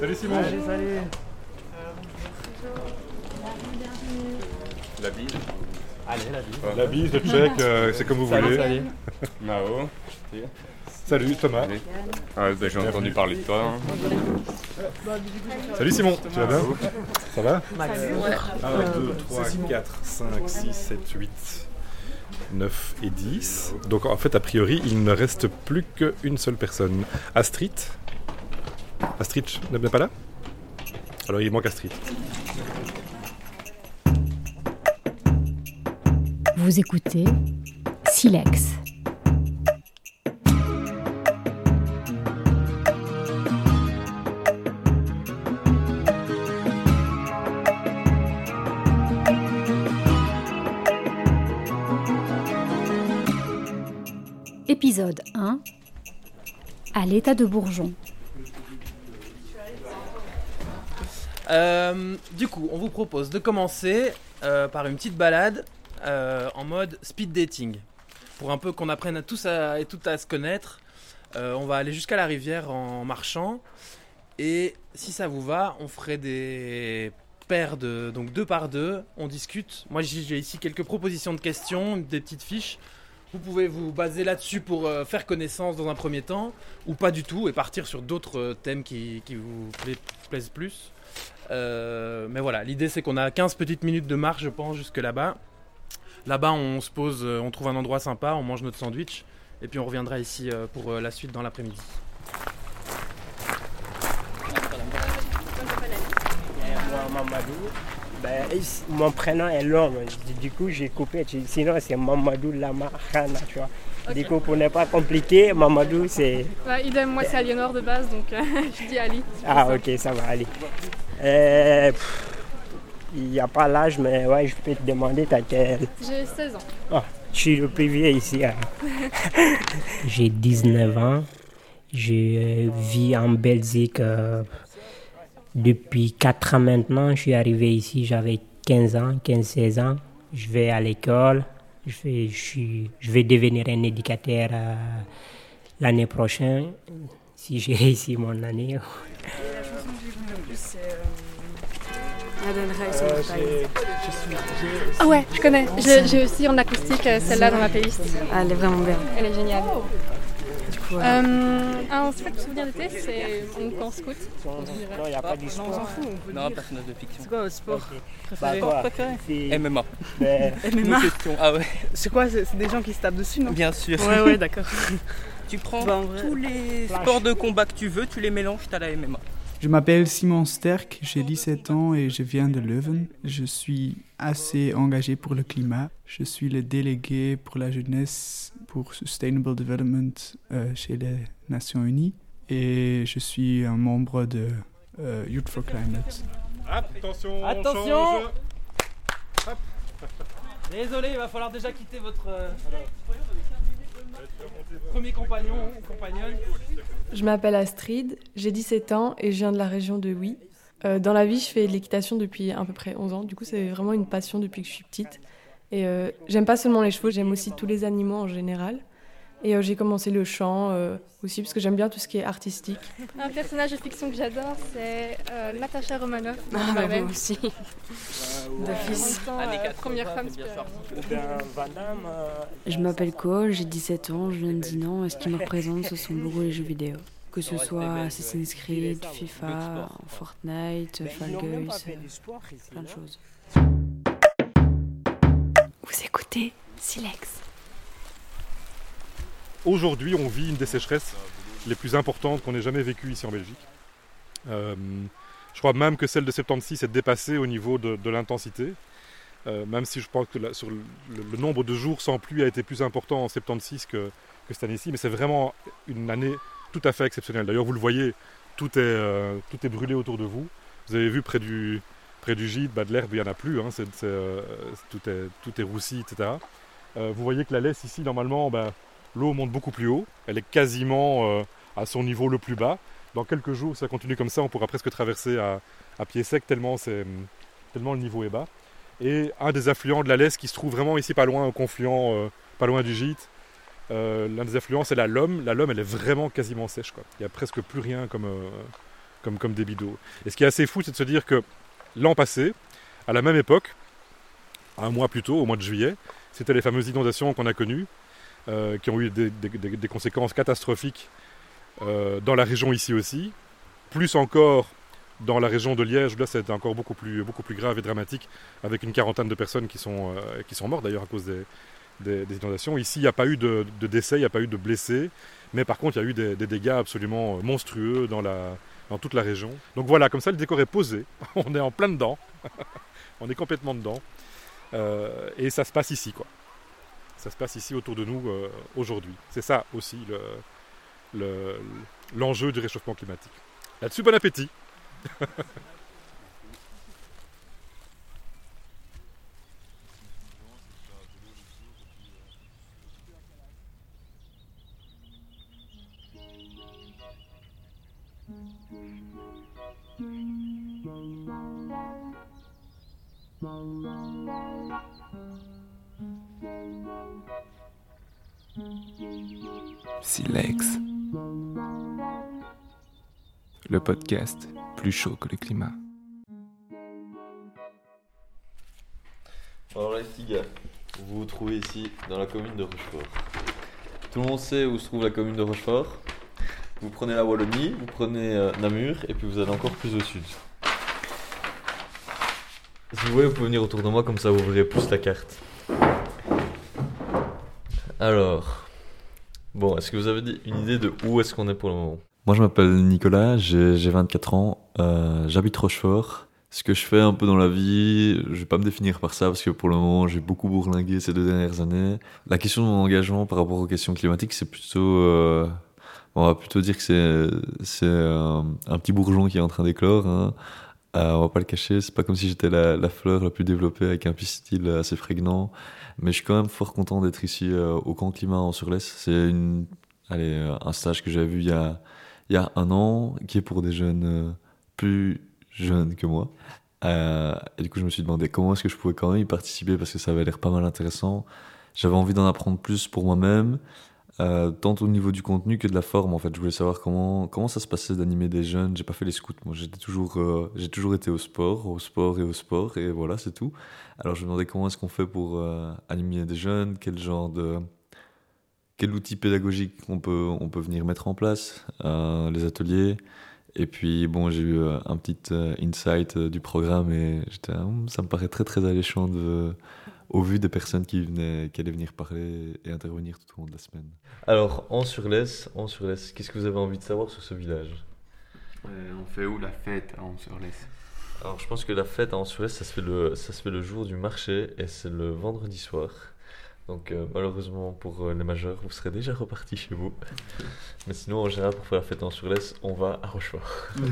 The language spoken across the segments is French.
Salut Simon. Salut, salut. La bise. Allez, la bise. La bise, le check, euh, c'est comme vous Salut, voulez. salut. Mao. Salut Thomas. Ah, bah, j'ai entendu parler de toi. hein. Salut Simon. Tu vas bien Ça va Salut. 1, 2, 3, 4, 5, 6, 7, 8, 9 et 10. Donc en fait, a priori, il ne reste plus qu'une seule personne. Astrid Astrid n'est pas là Alors il manque Astrid. Vous écoutez Silex. Épisode 1 À l'état de bourgeon. Euh, du coup, on vous propose de commencer euh, par une petite balade euh, en mode speed dating. Pour un peu qu'on apprenne à tous et toutes à se connaître, on va aller jusqu'à la rivière en marchant. Et si ça vous va, on ferait des paires de. Donc deux par deux, on discute. Moi j'ai ici quelques propositions de questions, des petites fiches. Vous pouvez vous baser là-dessus pour faire connaissance dans un premier temps, ou pas du tout, et partir sur d'autres thèmes qui, vous pla- plaisent plus. Euh, mais voilà, l'idée c'est qu'on a 15 petites minutes de marche, je pense, jusque là-bas. Là-bas, on se pose, euh, on trouve un endroit sympa, on mange notre sandwich, et puis on reviendra ici euh, pour la suite dans l'après-midi. Moi, Mamadou. Ben, ici, mon prénom est long, du- coup j'ai coupé, sinon c'est Mamadou Lama Khana, tu vois. Du coup pour ne pas compliquer, Mamadou c'est... Bah, idem, moi c'est Aliénor de base, donc je dis Ali. Ah ça. ok, ça va aller. Euh, pff, Il n'y a pas l'âge, mais ouais, je peux te demander, t'as quel... J'ai 16 ans. Ah, je suis le plus vieux ici. hein. j'ai 19 ans, je vis en Belgique euh, depuis 4 ans maintenant. Je suis arrivé ici, j'avais 15 ans, 15-16 ans. Je vais à l'école, je vais, je, suis- je vais devenir un éducateur euh, l'année prochaine, si j'ai réussi mon année. Ah ouais, je connais. J'ai aussi en acoustique euh, celle-là dans ma playlist. Ah, elle est vraiment bien. Elle est géniale. Du coup, euh, Euh, un spectacle souvenir d'été, c'est mon camp scout. Non, il n'y a pas du sport. Non, personnage de fiction. c'est quoi votre sport Bah, préféré c'est- MMA. MMA. Ah ouais, C'est quoi C'est des gens qui se tapent dessus, non bien sûr. Ouais, ouais, d'accord. Tu prends Bah, tous les Flash. sports de combat que tu veux, tu les mélanges, t'as la MMA. Je m'appelle Simon Sterk, j'ai 17 ans et je viens de Leuven. Je suis assez engagé pour le climat. Je suis le délégué pour la jeunesse pour Sustainable Development euh, chez les Nations Unies et je suis un membre de euh, Youth for Climate. Attention, Attention Désolé, il va falloir déjà quitter votre euh, premier compagnon ou. Je m'appelle Astrid, j'ai 17 ans et je viens de la région de Huy. Euh, dans la vie, je fais de l'équitation depuis à peu près 11 ans. Du coup, c'est vraiment une passion depuis que je suis petite. Et euh, j'aime pas seulement les chevaux, j'aime aussi tous les animaux en général. Et euh, j'ai commencé le chant euh, aussi parce que j'aime bien tout ce qui est artistique. Un personnage de fiction que j'adore, c'est euh, Natasha Romanoff. Ah, Ma bah, moi aussi. D'office. euh, 80, première femme super. Euh, Je m'appelle Cole, j'ai 17 ans, je viens de Dinan et ce qui me représente, ce sont beaucoup les jeux vidéo? Que ce soit Assassin's Creed, FIFA, Fortnite, ben, Fall plein de choses. Vous écoutez Silex. Aujourd'hui, on vit une des sécheresses les plus importantes qu'on ait jamais vécues ici en Belgique. Euh, je crois même que celle de 76 est dépassée au niveau de, l'intensité. Euh, même si je pense que sur le, nombre de jours sans pluie a été plus important en 76 que, que cette année-ci, mais c'est vraiment une année tout à fait exceptionnelle. D'ailleurs, vous le voyez, tout est, euh, tout est brûlé autour de vous. Vous avez vu près du, près du gîte, bah, de l'herbe, il n'y en a plus, hein, tout, est, tout est roussi, etc. Vous voyez que la laisse ici, normalement, bah, l'eau monte beaucoup plus haut. Elle est quasiment euh, à son niveau le plus bas. Dans quelques jours, si ça continue comme ça, on pourra presque traverser à, pied sec tellement, c'est, tellement le niveau est bas. Et un des affluents de la Lesse qui se trouve vraiment ici pas loin, au confluent, euh, pas loin du gîte. Euh, L'un des affluents, c'est la Lomme. La Lomme, elle est vraiment quasiment sèche. Il n'y a presque plus rien comme, comme, comme débit d'eau. Et ce qui est assez fou, c'est de se dire que l'an passé, à la même époque, un mois plus tôt, au mois de juillet, c'était les fameuses inondations qu'on a connues, euh, qui ont eu des, conséquences catastrophiques euh, dans la région ici aussi, plus encore dans la région de Liège, là c'était encore beaucoup plus, beaucoup plus grave et dramatique, avec une quarantaine de personnes qui sont, euh, qui sont mortes d'ailleurs à cause des, des- inondations. Ici, il n'y a pas eu de, décès, il n'y a pas eu de blessés, mais par contre, il y a eu des, dégâts absolument monstrueux dans, la, dans toute la région. Donc voilà, comme ça, le décor est posé, on est en plein dedans, on est complètement dedans, et ça se passe ici, quoi. Ça se passe ici autour de nous euh, aujourd'hui. C'est ça aussi le, le- l'enjeu du réchauffement climatique. Là-dessus, bon appétit Silex. Le podcast plus chaud que le climat. Alors les petits vous vous trouvez ici dans la commune de Rochefort. Tout le monde sait où se trouve la commune de Rochefort. Vous prenez la Wallonie, vous prenez euh, Namur et puis vous allez encore plus au sud. Si vous voulez, vous pouvez venir autour de moi comme ça vous verrez plus la carte. Alors, bon, est-ce que vous avez une idée de où est-ce qu'on est pour le moment Moi je m'appelle Nicolas, j'ai j'ai 24 ans, euh, j'habite Rochefort. Ce que je fais un peu dans la vie, je vais pas me définir par ça parce que pour le moment j'ai beaucoup bourlingué ces deux dernières années. La question de mon engagement par rapport aux questions climatiques, c'est plutôt, euh, on va plutôt dire que c'est c'est euh, un petit bourgeon qui est en train d'éclore. Hein. Euh, on va pas le cacher, c'est pas comme si j'étais la, fleur la plus développée avec un pistil assez prégnant, mais je suis quand même fort content d'être ici euh, au camp climat en Surlesse. C'est une, allez, euh, un stage que j'avais vu il y a il y a un an, qui est pour des jeunes plus jeunes que moi. Et du coup, je me suis demandé comment est-ce que je pouvais quand même y participer parce que ça avait l'air pas mal intéressant. J'avais envie d'en apprendre plus pour moi-même, euh, tant au niveau du contenu que de la forme. En fait, je voulais savoir comment comment ça se passait d'animer des jeunes. J'ai pas fait les scouts, moi. J'étais toujours euh, j'ai toujours été au sport, au sport et au sport, et voilà, c'est tout. Alors, je me demandais comment est-ce qu'on fait pour euh, animer des jeunes, quel genre de quel outil pédagogique on peut, on peut venir mettre en place, les ateliers. Et puis, bon, j'ai eu un petit insight du programme et j'étais, hum, ça me paraît très, très alléchant de, au vu des personnes qui, venaient, qui allaient venir parler et intervenir tout au long de la semaine. Alors, en Surlesse, en qu'est-ce que vous avez envie de savoir sur ce village? On fait où la fête à Anse-sur-Lesse Alors, je pense que la fête à Anse-sur-Lesse, ça, se fait le- ça se fait le jour du marché et c'est le vendredi soir. Donc, euh, malheureusement pour euh, les majeurs, vous serez déjà repartis chez vous. Mais sinon, en général, pour faire la fête en Surlesse, on va à Rochefort.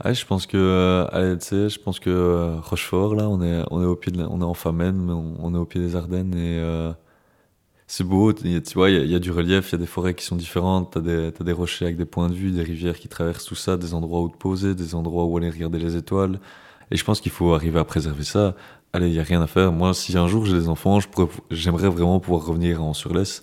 Ah, je pense que, euh, allez, tu sais, je pense que euh, Rochefort, là, on est, on est au pied de, la- on est en Famenne, mais on, on est au pied des Ardennes et euh, c'est beau. Il y a- Tu vois, il y, a- il y a du relief, il y a des forêts qui sont différentes, t'as des, t'as des rochers avec des points de vue, des rivières qui traversent tout ça, des endroits où te poser, des endroits où aller regarder les étoiles. Et je pense qu'il faut arriver à préserver ça. Allez, il y a rien à faire. Moi, si un jour j'ai des enfants, j'aimerais vraiment pouvoir revenir en Surlesse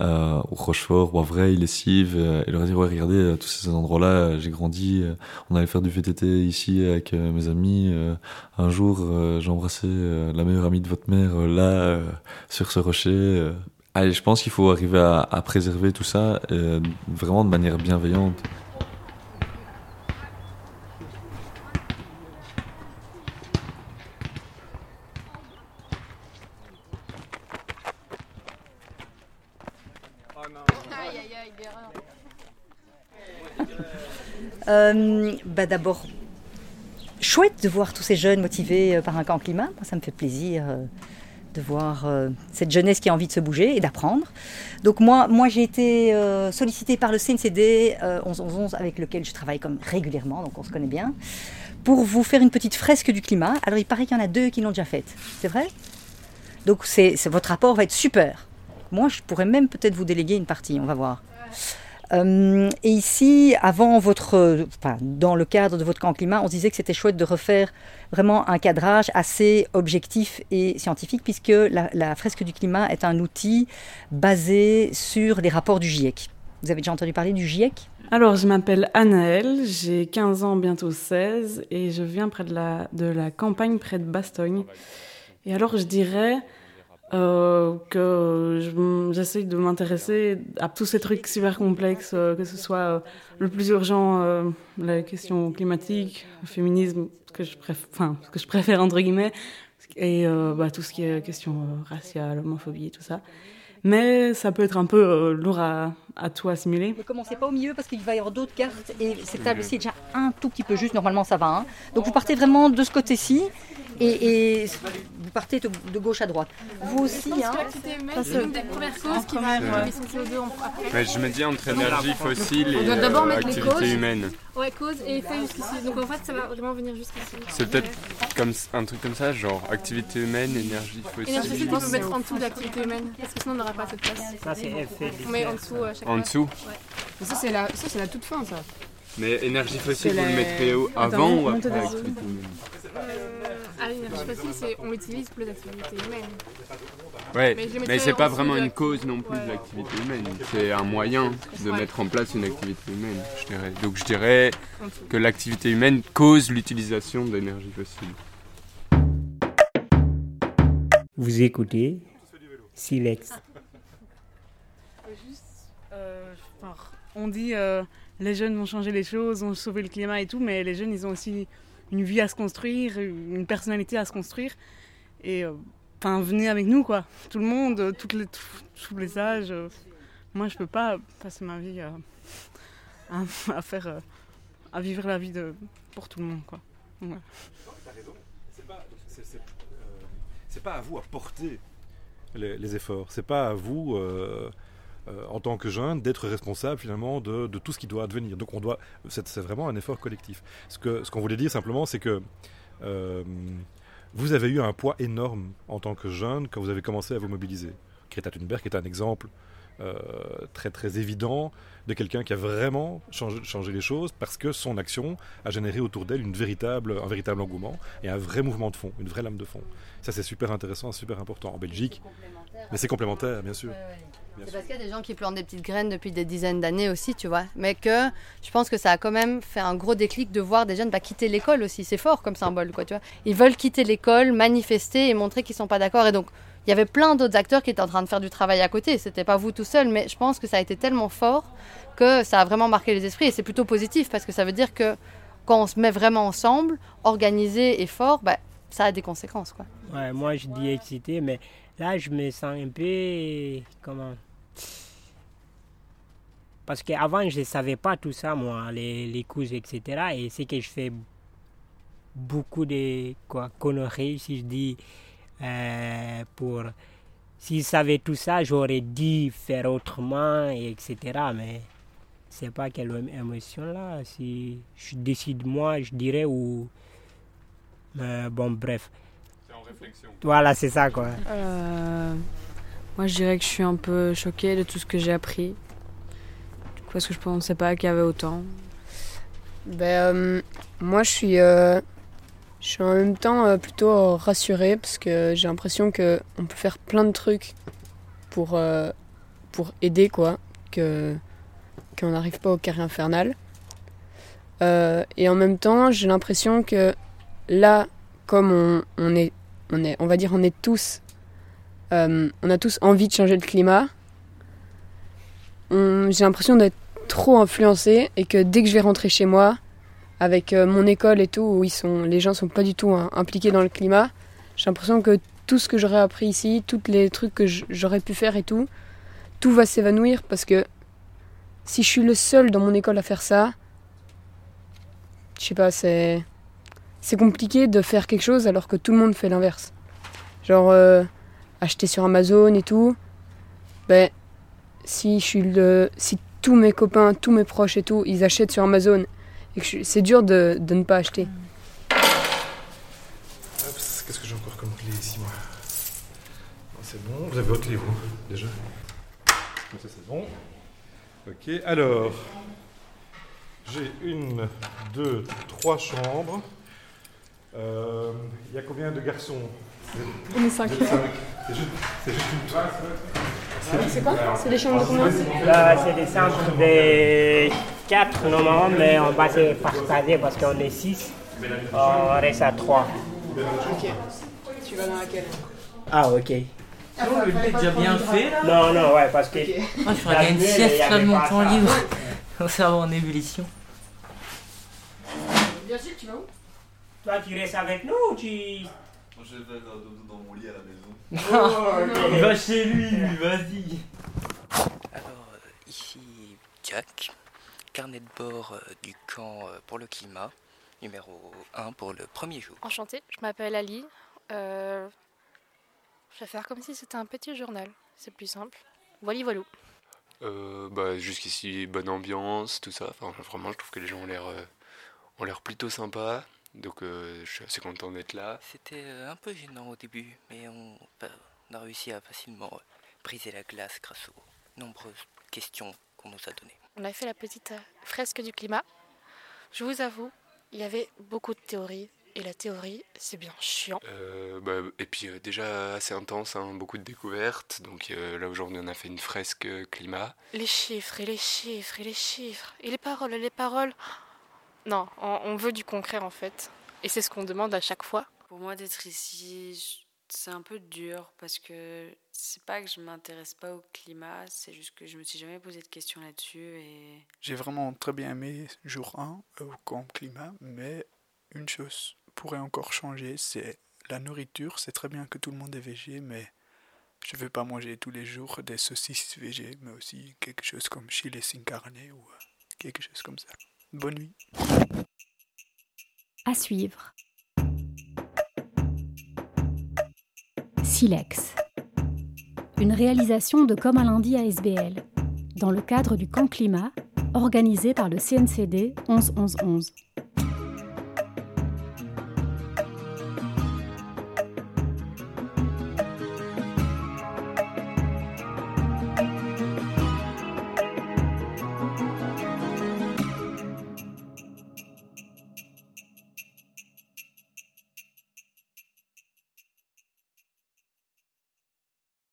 euh, au Rochefort, ou à Lessive, euh, et leur dire ouais regardez euh, tous ces endroits-là, euh, j'ai grandi, on allait faire du VTT ici avec mes amis. un jour, j'ai embrassé la meilleure amie de votre mère là sur ce rocher. Allez, je pense qu'il faut arriver à, préserver tout ça vraiment de manière bienveillante. Euh, bah D'abord, chouette de voir tous ces jeunes motivés euh, par un camp climat. Ça me fait plaisir euh, de voir cette jeunesse qui a envie de se bouger et d'apprendre. Donc moi, moi j'ai été sollicitée par le CNCD euh, 1111 avec lequel je travaille comme régulièrement, donc on se connaît bien, pour vous faire une petite fresque du climat. Alors il paraît qu'il y en a deux qui l'ont déjà faite, c'est vrai? Donc c'est- votre rapport va être super. Moi, je pourrais même peut-être vous déléguer une partie, on va voir. Euh, et ici, avant votre, dans le cadre de votre camp climat, on se disait que c'était chouette de refaire vraiment un cadrage assez objectif et scientifique, puisque la, la fresque du climat est un outil basé sur les rapports du GIEC. Vous avez déjà entendu parler du GIEC Alors, je m'appelle Anaëlle, j'ai 15 ans, bientôt 16, et je viens près de la, de la campagne, près de Bastogne. Et alors, je dirais euh, que je- j'essaye de m'intéresser à tous ces trucs super complexes, euh, que ce soit euh, le plus urgent, la question climatique, le féminisme, ce que je préfère, enfin, ce que je préfère entre guillemets, et bah, tout ce qui est question raciale, homophobie, tout ça. Mais ça peut être un peu euh, lourd à, à tout assimiler. Ne commencez pas au milieu parce qu'il va y avoir d'autres cartes et cette table-ci est déjà un tout petit peu juste. Normalement, ça va. hein. Donc vous partez vraiment de ce côté-ci et, et vous partez de, de gauche à droite. Vous aussi, hein. C'est une des premières causes qui va Ouais. émettre son CO2 en- après. Mais je me dis entre énergie fossile On et doit d'abord euh, mettre les activité causes. humaine. Ouais, cause et effet jusqu'ici. Donc en fait, ça va vraiment venir jusqu'ici. C'est peut-être comme un truc comme ça, genre activité humaine, énergie fossile. Énergie fossile, on peut mettre en dessous de l'activité humaine. Parce que sinon, on n'aura pas cette place. Ça, c'est effet On met en dessous à chaque En dessous Ouais. Mais ça, c'est la, ça, c'est la toute fin, ça. Mais énergie fossile, vous le mettrez avant ou après l'activité humaine? Euh, ah, l'énergie fossile, c'est on l'utilise pour les activités humaines. Ouais, Mais c'est pas vraiment une cause non plus de l'activité humaine. C'est un moyen de mettre en place une activité humaine, je dirais. Donc je dirais que l'activité humaine cause l'utilisation d'énergie fossile. Vous écoutez Silex. Euh, enfin, on dit euh, les jeunes vont changer les choses, vont sauver le climat et tout, mais les jeunes, ils ont aussi une vie à se construire, une personnalité à se construire. Et euh, enfin, venez avec nous, quoi. Tout le monde, euh, toutes les, tous- les âges. euh, moi, je peux pas passer ma vie à, faire, à vivre la vie de, pour tout le monde, quoi. C'est pas, pas à vous à porter les, efforts. C'est pas à vous, en tant que jeune, d'être responsable finalement de, de tout ce qui doit advenir. Donc on doit, c'est, vraiment un effort collectif. Ce qu'on voulait dire simplement, c'est que euh, vous avez eu un poids énorme en tant que jeune quand vous avez commencé à vous mobiliser. Greta Thunberg est un exemple euh, très très évident de quelqu'un qui a vraiment changé, changé les choses parce que son action a généré autour d'elle une véritable, un véritable engouement et un vrai mouvement de fond, une vraie lame de fond. Ça c'est super intéressant, super important en Belgique. Mais c'est complémentaire, bien sûr. C'est parce qu'il y a des gens qui plantent des petites graines depuis des dizaines d'années aussi, tu vois. Mais que je pense que ça a quand même fait un gros déclic de voir des jeunes bah, quitter l'école aussi. C'est fort comme symbole, quoi, tu vois. Ils veulent quitter l'école, manifester et montrer qu'ils sont pas d'accord. Et donc, il y avait plein d'autres acteurs qui étaient en train de faire du travail à côté. C'était pas vous tout seul, mais je pense que ça a été tellement fort que ça a vraiment marqué les esprits. Et c'est plutôt positif parce que ça veut dire que quand on se met vraiment ensemble, organisé et fort, bah, ça a des conséquences, quoi. Ouais, moi je dis excité, mais là je me sens un peu. Comment Parce qu'avant je ne savais pas tout ça, moi, les, les causes, etc. Et c'est que je fais beaucoup de quoi, conneries, si je dis. euh, pour. Si je savais tout ça, j'aurais dû faire autrement, et etc. Mais c'est pas quelle émotion là. Si je décide moi, je dirais ou. Euh, bon, bref. C'est en réflexion. Voilà, c'est ça quoi. Euh, moi, je dirais que je suis un peu choquée de tout ce que j'ai appris. Parce que je pensais pas qu'il y avait autant? Ben, euh, moi, je suis, euh, je suis en même temps euh, plutôt rassurée parce que j'ai l'impression que on peut faire plein de trucs pour, pour aider, quoi, que qu'on n'arrive pas au carré infernal. Et en même temps, j'ai l'impression que là, comme on, on est, on est, on va dire, on est tous, euh, on a tous envie de changer le climat. J'ai l'impression d'être trop influencée et que dès que je vais rentrer chez moi, avec euh, mon école et tout, où ils sont, les gens sont pas du tout hein, impliqués dans le climat, j'ai l'impression que tout ce que j'aurais appris ici, tous les trucs que j'aurais pu faire et tout, tout va s'évanouir parce que si je suis le seul dans mon école à faire ça, je sais pas, c'est c'est compliqué de faire quelque chose alors que tout le monde fait l'inverse. Genre euh, acheter sur Amazon et tout. Ben si je suis le si tous mes copains, tous mes proches et tout, ils achètent sur Amazon et c'est dur de, ne pas acheter. Qu'est-ce que j'ai encore comme clé ici, moi? Non, C'est bon, vous avez votre vous, déjà? Comme ça, c'est bon. Ok, alors, j'ai une, deux, trois chambres. Euh, Il y a combien de garçons? On est cinq. Vous êtes cinq. C'est juste, une place. C'est quoi? C'est des chambres de combien Là, c'est des centres de quatre normalement, mais on va se partager parce qu'on est six. On reste à trois. Ok. Tu vas dans laquelle? Ah, ok. le thé est déjà bien fait là? Non, non, ouais, parce que. Moi je ferais une sieste là de mon temps libre. Cerveau en ébullition. Bien sûr, tu vas où? Toi, tu restes avec nous ou tu. Moi je vais dans mon lit à la maison. Oh, Il va chez lui, lui, vas-y. Alors, euh, ici Jack, carnet de bord euh, du camp euh, pour le climat, numéro 1 pour le premier jour. Enchantée, je m'appelle Ali. Euh, je vais faire comme si c'était un petit journal. C'est plus simple. Voilà, voilà. Euh, bah, Jusqu'ici, bonne ambiance, tout ça. Enfin, vraiment, je trouve que les gens ont l'air euh, ont l'air plutôt sympas. Donc, euh, je suis assez content d'être là. C'était euh, un peu gênant au début, mais on, bah, on a réussi à facilement euh, briser la glace grâce aux nombreuses questions qu'on nous a données. On a fait la petite fresque du climat. Je vous avoue, il y avait beaucoup de théories. Et la théorie, c'est bien chiant. Euh, bah, et puis, euh, déjà assez intense, hein, beaucoup de découvertes. Donc, euh, là, aujourd'hui, on a fait une fresque climat. Les chiffres, et les chiffres, et les chiffres. Et les paroles, et les paroles. Non, on, on veut du concret en fait. Et c'est ce qu'on demande à chaque fois. Pour moi, d'être ici, c'est un peu dur parce que c'est pas que je m'intéresse pas au climat, c'est juste que je me suis jamais posé de questions là-dessus et J'ai vraiment très bien aimé jour 1 au camp climat, mais une chose pourrait encore changer, c'est la nourriture. C'est très bien que tout le monde est végé, mais je ne veux pas manger tous les jours des saucisses végé, mais aussi quelque chose comme chili sin carne ou euh, quelque chose comme ça. Bonne nuit. À suivre. Silex. Une réalisation de Comme un lundi à SBL, dans le cadre du camp climat, organisé par le CNCD 11 11 11.